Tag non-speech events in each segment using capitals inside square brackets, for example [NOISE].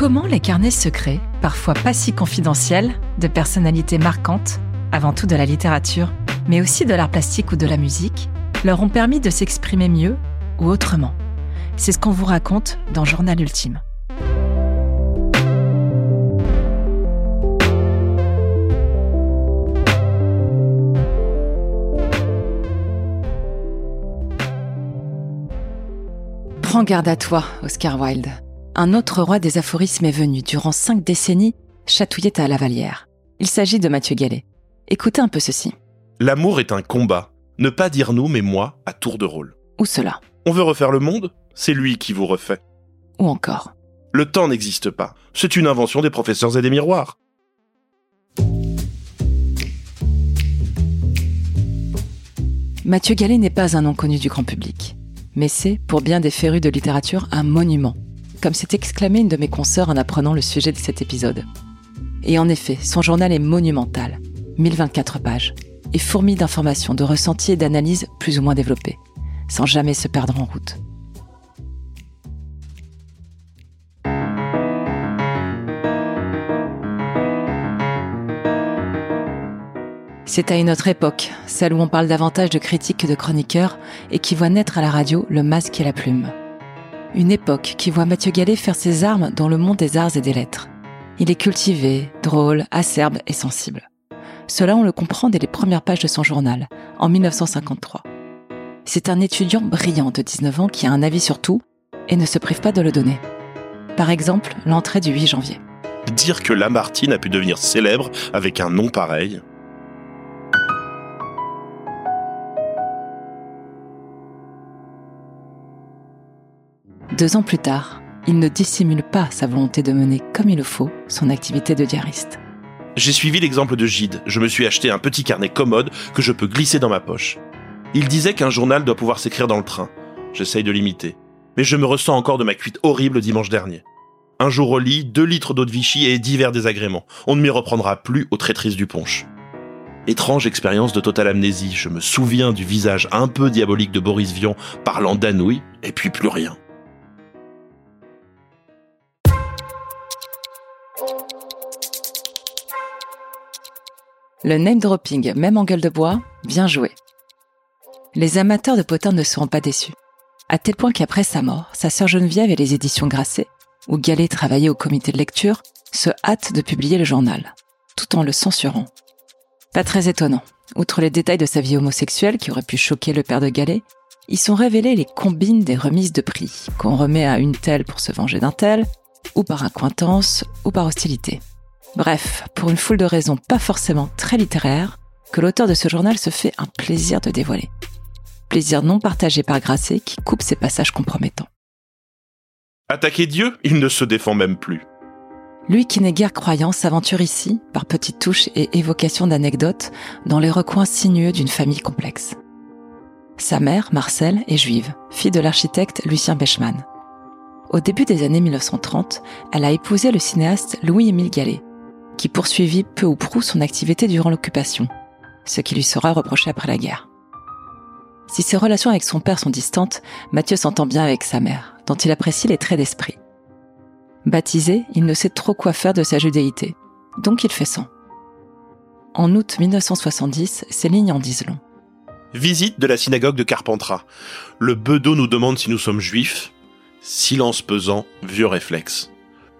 Comment les carnets secrets, parfois pas si confidentiels, de personnalités marquantes, avant tout de la littérature, mais aussi de l'art plastique ou de la musique, leur ont permis de s'exprimer mieux ou autrement? C'est ce qu'on vous raconte dans Journal Ultime. Prends garde à toi, Oscar Wilde. Un autre roi des aphorismes est venu, durant cinq décennies, chatouiller ta lavalière. Il s'agit de Mathieu Gallet. Écoutez un peu ceci. L'amour est un combat. Ne pas dire nous, mais moi, à tour de rôle. Ou cela. On veut refaire le monde C'est lui qui vous refait. Ou encore. Le temps n'existe pas. C'est une invention des professeurs et des miroirs. Mathieu Gallet n'est pas un nom connu du grand public mais c'est, pour bien des férus de littérature, un monument, comme s'est exclamé une de mes consoeurs en apprenant le sujet de cet épisode. Et en effet, son journal est monumental, 1024 pages, et fourmi d'informations, de ressentis et d'analyses plus ou moins développées, sans jamais se perdre en route. C'est à une autre époque, celle où on parle davantage de critiques que de chroniqueurs et qui voit naître à la radio le masque et la plume. Une époque qui voit Mathieu Gallet faire ses armes dans le monde des arts et des lettres. Il est cultivé, drôle, acerbe et sensible. Cela, on le comprend dès les premières pages de son journal, en 1953. C'est un étudiant brillant de 19 ans qui a un avis sur tout et ne se prive pas de le donner. Par exemple, l'entrée du 8 janvier. Dire que Lamartine a pu devenir célèbre avec un nom pareil, Deux ans plus tard, il ne dissimule pas sa volonté de mener comme il le faut son activité de diariste. J'ai suivi l'exemple de Gide. Je me suis acheté un petit carnet commode que je peux glisser dans ma poche. Il disait qu'un journal doit pouvoir s'écrire dans le train. J'essaye de l'imiter. Mais je me ressens encore de ma cuite horrible dimanche dernier. Un jour au lit, deux litres d'eau de Vichy et divers désagréments. On ne m'y reprendra plus aux traîtrises du punch. Étrange expérience de totale amnésie. Je me souviens du visage un peu diabolique de Boris Vian parlant d'Anouilh, et puis plus rien. Le name dropping, même en gueule de bois, bien joué. Les amateurs de Potin ne seront pas déçus. À tel point qu'après sa mort, sa sœur Geneviève et les éditions Grasset, où Gallet travaillait au comité de lecture, se hâtent de publier le journal, tout en le censurant. Pas très étonnant. Outre les détails de sa vie homosexuelle qui aurait pu choquer le père de Gallet, ils sont révélés les combines des remises de prix, qu'on remet à une telle pour se venger d'un tel, ou par acquaintance, ou par hostilité. Bref, pour une foule de raisons pas forcément très littéraires, que l'auteur de ce journal se fait un plaisir de dévoiler. Plaisir non partagé par Grasset qui coupe ses passages compromettants. Attaquer Dieu, il ne se défend même plus. Lui qui n'est guère croyant s'aventure ici, par petites touches et évocations d'anecdotes, dans les recoins sinueux d'une famille complexe. Sa mère, Marcel, est juive, fille de l'architecte Lucien Bechmann. Au début des années 1930, elle a épousé le cinéaste Louis-Émile Gallet, qui poursuivit peu ou prou son activité durant l'occupation, ce qui lui sera reproché après la guerre. Si ses relations avec son père sont distantes, Mathieu s'entend bien avec sa mère, dont il apprécie les traits d'esprit. Baptisé, il ne sait trop quoi faire de sa judéité, donc il fait sang. En août 1970, ces lignes en disent long. Visite de la synagogue de Carpentras. Le bedeau nous demande si nous sommes juifs. Silence pesant, vieux réflexe.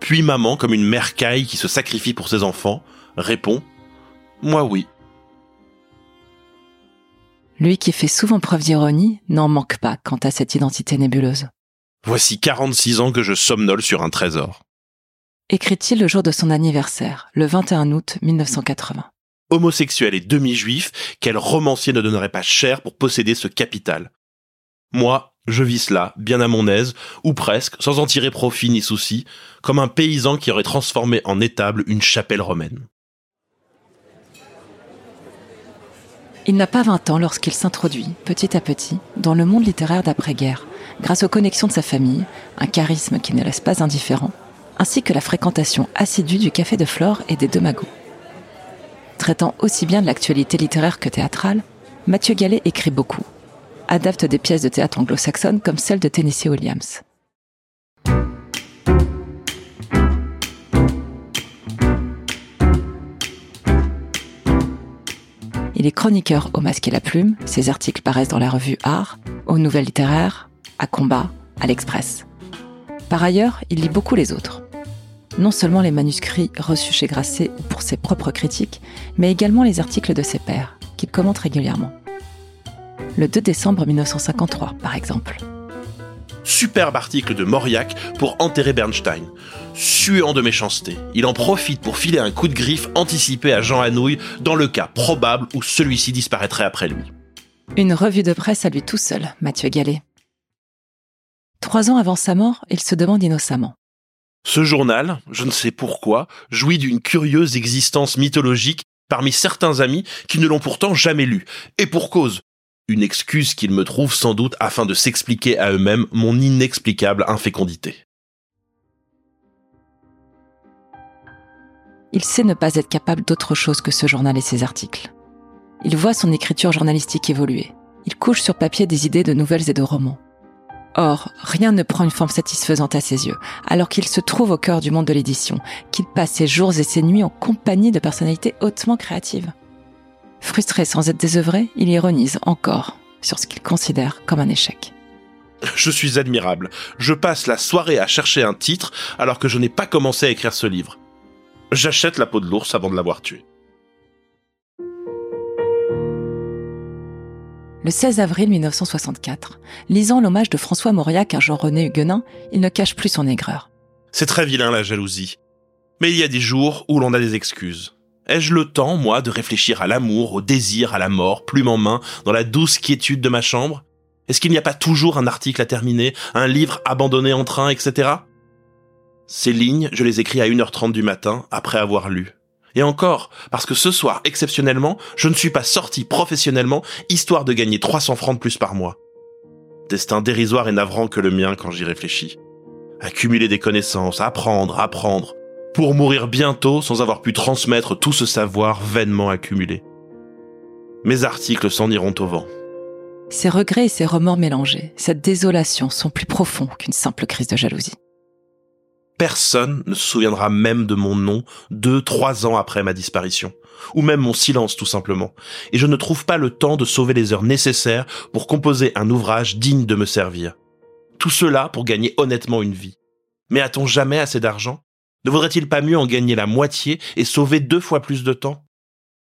Puis maman, comme une mère caille qui se sacrifie pour ses enfants, répond Moi oui. Lui qui fait souvent preuve d'ironie n'en manque pas quant à cette identité nébuleuse. Voici 46 ans que je somnole sur un trésor. Écrit-il le jour de son anniversaire, le 21 août 1980. Homosexuel et demi-juif, quel romancier ne donnerait pas cher pour posséder ce capital? Moi, je vis cela, bien à mon aise, ou presque, sans en tirer profit ni souci, comme un paysan qui aurait transformé en étable une chapelle romaine. Il n'a pas 20 ans lorsqu'il s'introduit, petit à petit, dans le monde littéraire d'après-guerre, grâce aux connexions de sa famille, un charisme qui ne laisse pas indifférent, ainsi que la fréquentation assidue du Café de Flore et des Deux Magots. Traitant aussi bien de l'actualité littéraire que théâtrale, Mathieu Gallet écrit beaucoup, adapte des pièces de théâtre anglo-saxonnes comme celle de Tennessee Williams. Il est chroniqueur au Masque et la Plume. Ses articles paraissent dans la revue Art, aux Nouvelles Littéraires, à Combat, à l'Express. Par ailleurs, il lit beaucoup les autres. Non seulement les manuscrits reçus chez Grasset pour ses propres critiques, mais également les articles de ses pairs, qu'il commente régulièrement. Le 2 décembre 1953, par exemple. Superbe article de Mauriac pour enterrer Bernstein. Suant de méchanceté, il en profite pour filer un coup de griffe anticipé à Jean Anouilh dans le cas probable où celui-ci disparaîtrait après lui. Une revue de presse à lui tout seul, Mathieu Gallet. Trois ans avant sa mort, il se demande innocemment. Ce journal, je ne sais pourquoi, jouit d'une curieuse existence mythologique parmi certains amis qui ne l'ont pourtant jamais lu. Et pour cause, une excuse qu'ils me trouvent sans doute afin de s'expliquer à eux-mêmes mon inexplicable infécondité. Il sait ne pas être capable d'autre chose que ce journal et ses articles. Il voit son écriture journalistique évoluer. Il couche sur papier des idées de nouvelles et de romans. Or, rien ne prend une forme satisfaisante à ses yeux, alors qu'il se trouve au cœur du monde de l'édition, qu'il passe ses jours et ses nuits en compagnie de personnalités hautement créatives. Frustré sans être désœuvré, il ironise encore sur ce qu'il considère comme un échec. [LAUGHS] Je suis admirable. Je passe la soirée à chercher un titre alors que je n'ai pas commencé à écrire ce livre. J'achète la peau de l'ours avant de l'avoir tué. Le 16 avril 1964, lisant l'hommage de François Mauriac à Jean-René Huguenin, il ne cache plus son aigreur. C'est très vilain la jalousie. Mais il y a des jours où l'on a des excuses. Ai-je le temps, moi, de réfléchir à l'amour, au désir, à la mort, plume en main, dans la douce quiétude de ma chambre? Est-ce qu'il n'y a pas toujours un article à terminer, un livre abandonné en train, etc. Ces lignes, je les écris à 1h30 du matin, après avoir lu. Et encore, parce que ce soir, exceptionnellement, je ne suis pas sorti professionnellement, histoire de gagner 300 francs de plus par mois. Destin dérisoire et navrant que le mien quand j'y réfléchis. Accumuler des connaissances, apprendre, apprendre, pour mourir bientôt sans avoir pu transmettre tout ce savoir vainement accumulé. Mes articles s'en iront au vent. Ces regrets et ces remords mélangés, cette désolation sont plus profonds qu'une simple crise de jalousie personne ne se souviendra même de mon nom deux, trois ans après ma disparition. Ou même mon silence tout simplement. Et je ne trouve pas le temps de sauver les heures nécessaires pour composer un ouvrage digne de me servir. Tout cela pour gagner honnêtement une vie. Mais a-t-on jamais assez d'argent? Ne vaudrait-il pas mieux en gagner la moitié et sauver deux fois plus de temps?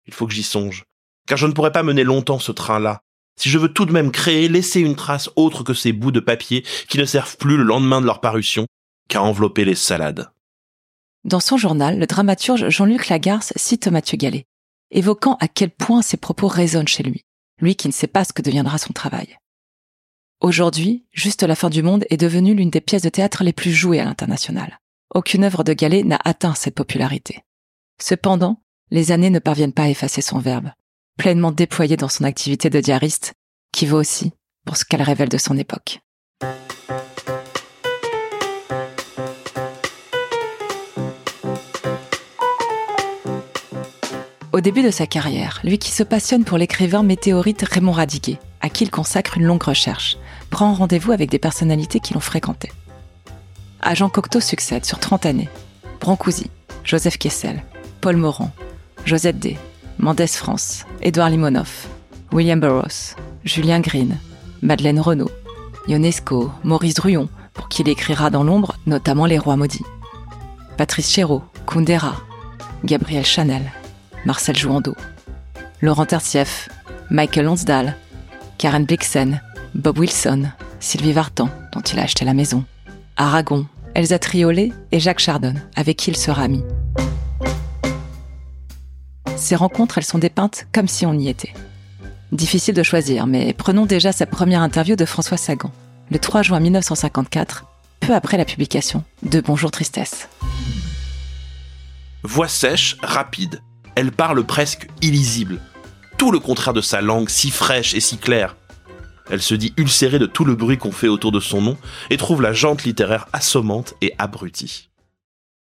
Il faut que j'y songe. Car je ne pourrais pas mener longtemps ce train-là. Si je veux tout de même créer, laisser une trace autre que ces bouts de papier qui ne servent plus le lendemain de leur parution qu'à envelopper les salades. Dans son journal, le dramaturge Jean-Luc Lagarce cite Mathieu Gallet, évoquant à quel point ses propos résonnent chez lui, lui qui ne sait pas ce que deviendra son travail. Aujourd'hui, Juste la fin du monde est devenue l'une des pièces de théâtre les plus jouées à l'international. Aucune œuvre de Gallet n'a atteint cette popularité. Cependant, les années ne parviennent pas à effacer son verbe, pleinement déployé dans son activité de diariste, qui vaut aussi pour ce qu'elle révèle de son époque. Au début de sa carrière, lui qui se passionne pour l'écrivain météorite Raymond Radiguet, à qui il consacre une longue recherche, prend rendez-vous avec des personnalités qui l'ont fréquenté. Agent Cocteau succède sur 30 années. Brancusi, Joseph Kessel, Paul Morand, Josette D, Mendès France, Édouard Limonov, William Burroughs, Julien Green, Madeleine Renaud, Ionesco, Maurice Druon, pour qui il écrira dans l'ombre notamment Les Rois Maudits, Patrice Chéreau, Kundera, Gabriel Chanel, Marcel Jouando, Laurent Tercieff, Michael Lonsdal, Karen Blixen, Bob Wilson, Sylvie Vartan, dont il a acheté la maison, Aragon, Elsa Triolet et Jacques Chardon, avec qui il sera ami. Ces rencontres, elles sont dépeintes comme si on y était. Difficile de choisir, mais prenons déjà sa première interview de François Sagan, le 3 juin 1954, peu après la publication de Bonjour Tristesse. Voix sèche, rapide, elle parle presque illisible. Tout le contraire de sa langue si fraîche et si claire. Elle se dit ulcérée de tout le bruit qu'on fait autour de son nom et trouve la jante littéraire assommante et abrutie.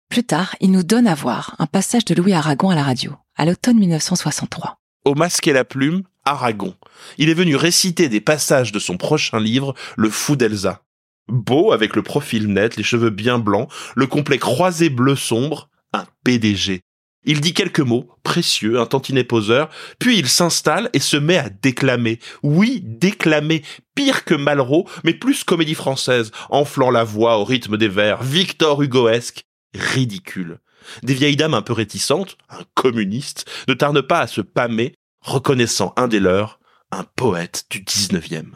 Plus tard, il nous donne à voir un passage de Louis Aragon à la radio, à l'automne 1963. Au masque et la plume, Aragon. Il est venu réciter des passages de son prochain livre, Le Fou d'Elsa. Beau, avec le profil net, les cheveux bien blancs, le complet croisé bleu sombre, un PDG. Il dit quelques mots, précieux, un tantinet poseur, puis il s'installe et se met à déclamer. Oui, déclamer, pire que Malraux, mais plus comédie française, enflant la voix au rythme des vers, Victor Hugoesque, ridicule. Des vieilles dames un peu réticentes, un communiste, ne tardent pas à se pâmer, reconnaissant un des leurs, un poète du 19e.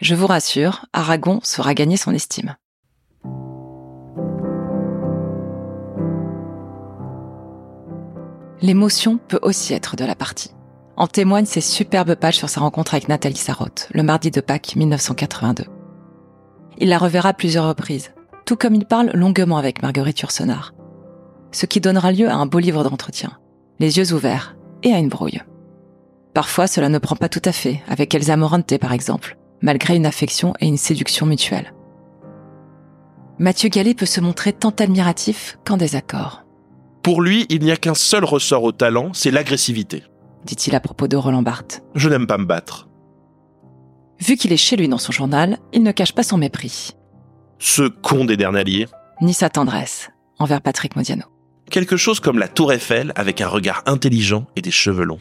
Je vous rassure, Aragon saura gagner son estime. L'émotion peut aussi être de la partie. En témoignent ces superbes pages sur sa rencontre avec Nathalie Sarraute, le mardi de Pâques 1982. Il la reverra plusieurs reprises, tout comme il parle longuement avec Marguerite Yourcenar. Ce qui donnera lieu à un beau livre d'entretien, les yeux ouverts, et à une brouille. Parfois, cela ne prend pas tout à fait, avec Elsa Morante par exemple, malgré une affection et une séduction mutuelle. Mathieu Gallet peut se montrer tant admiratif qu'en désaccord. Pour lui, il n'y a qu'un seul ressort au talent, c'est l'agressivité. Dit-il à propos de Roland Barthes. Je n'aime pas me battre. Vu qu'il est chez lui dans son journal, il ne cache pas son mépris. Ce con des derniers. Ni sa tendresse envers Patrick Modiano. Quelque chose comme la Tour Eiffel avec un regard intelligent et des cheveux longs.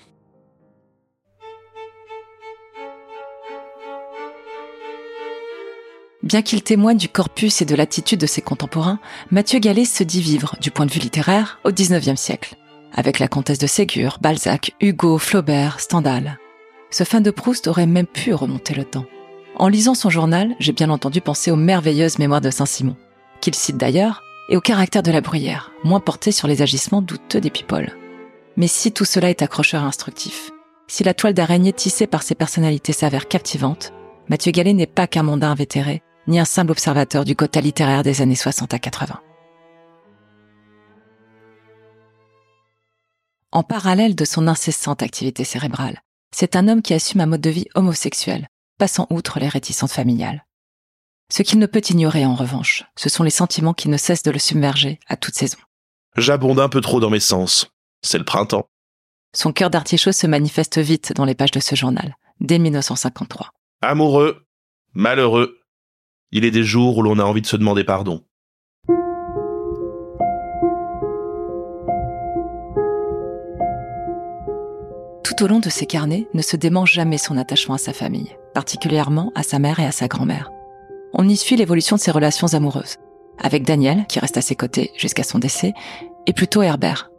Bien qu'il témoigne du corpus et de l'attitude de ses contemporains, Mathieu Gallet se dit vivre, du point de vue littéraire, au XIXe siècle, avec la comtesse de Ségur, Balzac, Hugo, Flaubert, Stendhal. Ce fin de Proust aurait même pu remonter le temps. En lisant son journal, j'ai bien entendu penser aux merveilleuses mémoires de Saint-Simon, qu'il cite d'ailleurs, et au caractère de la bruyère, moins porté sur les agissements douteux des people. Mais si tout cela est accrocheur et instructif, si la toile d'araignée tissée par ses personnalités s'avère captivante, Mathieu Gallet n'est pas qu'un mondain invétéré, ni un simple observateur du quota littéraire des années 60 à 80. En parallèle de son incessante activité cérébrale, c'est un homme qui assume un mode de vie homosexuel, passant outre les réticences familiales. Ce qu'il ne peut ignorer en revanche, ce sont les sentiments qui ne cessent de le submerger à toute saison. J'abonde un peu trop dans mes sens. C'est le printemps. Son cœur d'artichaut se manifeste vite dans les pages de ce journal, dès 1953. Amoureux, malheureux, il est des jours où l'on a envie de se demander pardon. Tout au long de ses carnets ne se dément jamais son attachement à sa famille, particulièrement à sa mère et à sa grand-mère. On y suit l'évolution de ses relations amoureuses, avec Daniel, qui reste à ses côtés jusqu'à son décès, et plutôt Herbert.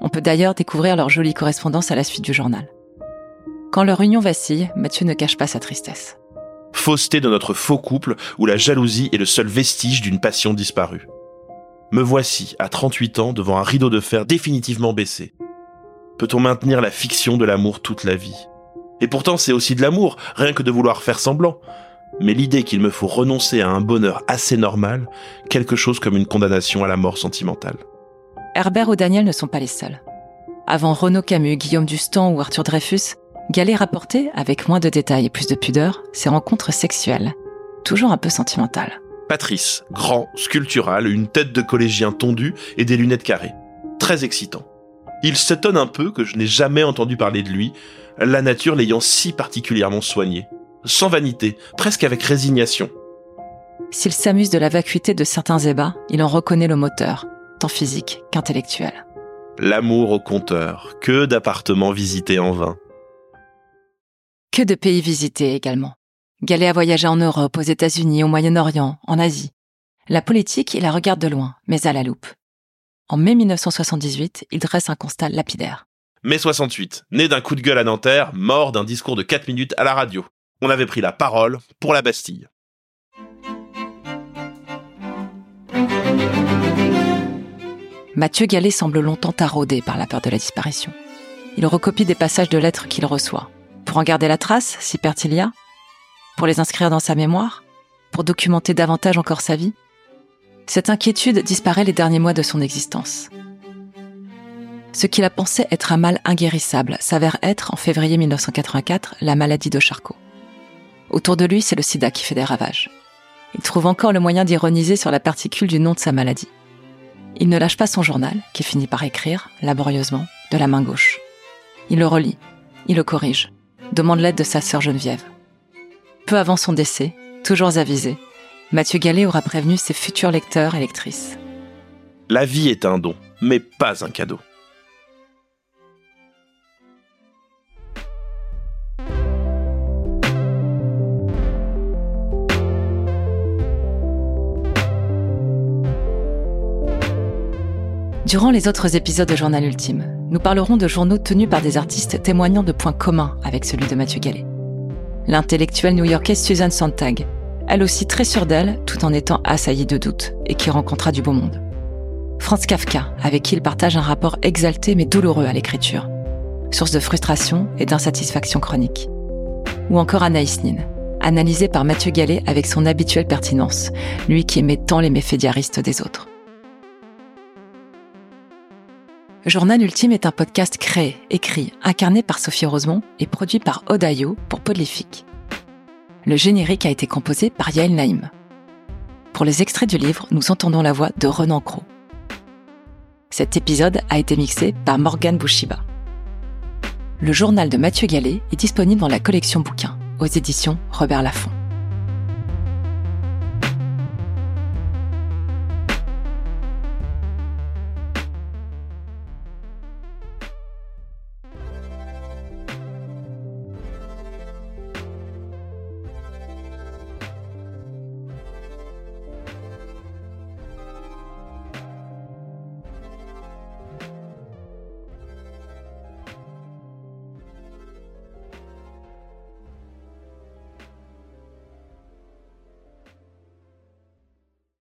On peut d'ailleurs découvrir leur jolie correspondance à la suite du journal. Quand leur union vacille, Mathieu ne cache pas sa tristesse fausseté de notre faux couple où la jalousie est le seul vestige d'une passion disparue. Me voici, à 38 ans, devant un rideau de fer définitivement baissé. Peut-on maintenir la fiction de l'amour toute la vie? Et pourtant c'est aussi de l'amour, rien que de vouloir faire semblant. Mais l'idée qu'il me faut renoncer à un bonheur assez normal, quelque chose comme une condamnation à la mort sentimentale. Herbert ou Daniel ne sont pas les seuls. Avant Renaud Camus, Guillaume Dustan ou Arthur Dreyfus, Gallet rapportait, avec moins de détails et plus de pudeur, ses rencontres sexuelles, toujours un peu sentimentales. Patrice, grand, sculptural, une tête de collégien tondue et des lunettes carrées. Très excitant. Il s'étonne un peu que je n'ai jamais entendu parler de lui, la nature l'ayant si particulièrement soigné. Sans vanité, presque avec résignation. S'il s'amuse de la vacuité de certains ébats, il en reconnaît le moteur, tant physique qu'intellectuel. L'amour au compteur, que d'appartements visités en vain. Que de pays visités également. Gallet a voyagé en Europe, aux États-Unis, au Moyen-Orient, en Asie. La politique, il la regarde de loin, mais à la loupe. En mai 1978, il dresse un constat lapidaire. Mai 68, né d'un coup de gueule à Nanterre, mort d'un discours de 4 minutes à la radio. On avait pris la parole pour la Bastille. Mathieu Gallet semble longtemps taraudé par la peur de la disparition. Il recopie des passages de lettres qu'il reçoit. Pour en garder la trace, si perte il y a Pour les inscrire dans sa mémoire Pour documenter davantage encore sa vie Cette inquiétude disparaît les derniers mois de son existence. Ce qu'il a pensé être un mal inguérissable s'avère être, en février 1984, la maladie de Charcot. Autour de lui, c'est le sida qui fait des ravages. Il trouve encore le moyen d'ironiser sur la particule du nom de sa maladie. Il ne lâche pas son journal, qui finit par écrire, laborieusement, de la main gauche. Il le relit, il le corrige, demande l'aide de sa sœur Geneviève. Peu avant son décès, toujours avisé, Mathieu Gallet aura prévenu ses futurs lecteurs et lectrices. La vie est un don, mais pas un cadeau. Durant les autres épisodes de Journal Ultime, nous parlerons de journaux tenus par des artistes témoignant de points communs avec celui de Mathieu Gallet. L'intellectuelle new-yorkaise Susan Sontag, elle aussi très sûre d'elle tout en étant assaillie de doutes et qui rencontra du beau monde. Franz Kafka, avec qui il partage un rapport exalté mais douloureux à l'écriture, source de frustration et d'insatisfaction chronique. Ou encore Anaïs Nin, analysée par Mathieu Gallet avec son habituelle pertinence, lui qui aimait tant les méfaits diaristes des autres. Journal Ultime est un podcast créé, écrit, incarné par Sophie Rosemont et produit par Odayo pour Polyphique. Le générique a été composé par Yael Naïm. Pour les extraits du livre, nous entendons la voix de Renan Cros. Cet épisode a été mixé par Morgane Bouchiba. Le journal de Mathieu Gallet est disponible dans la collection bouquins aux éditions Robert Laffont.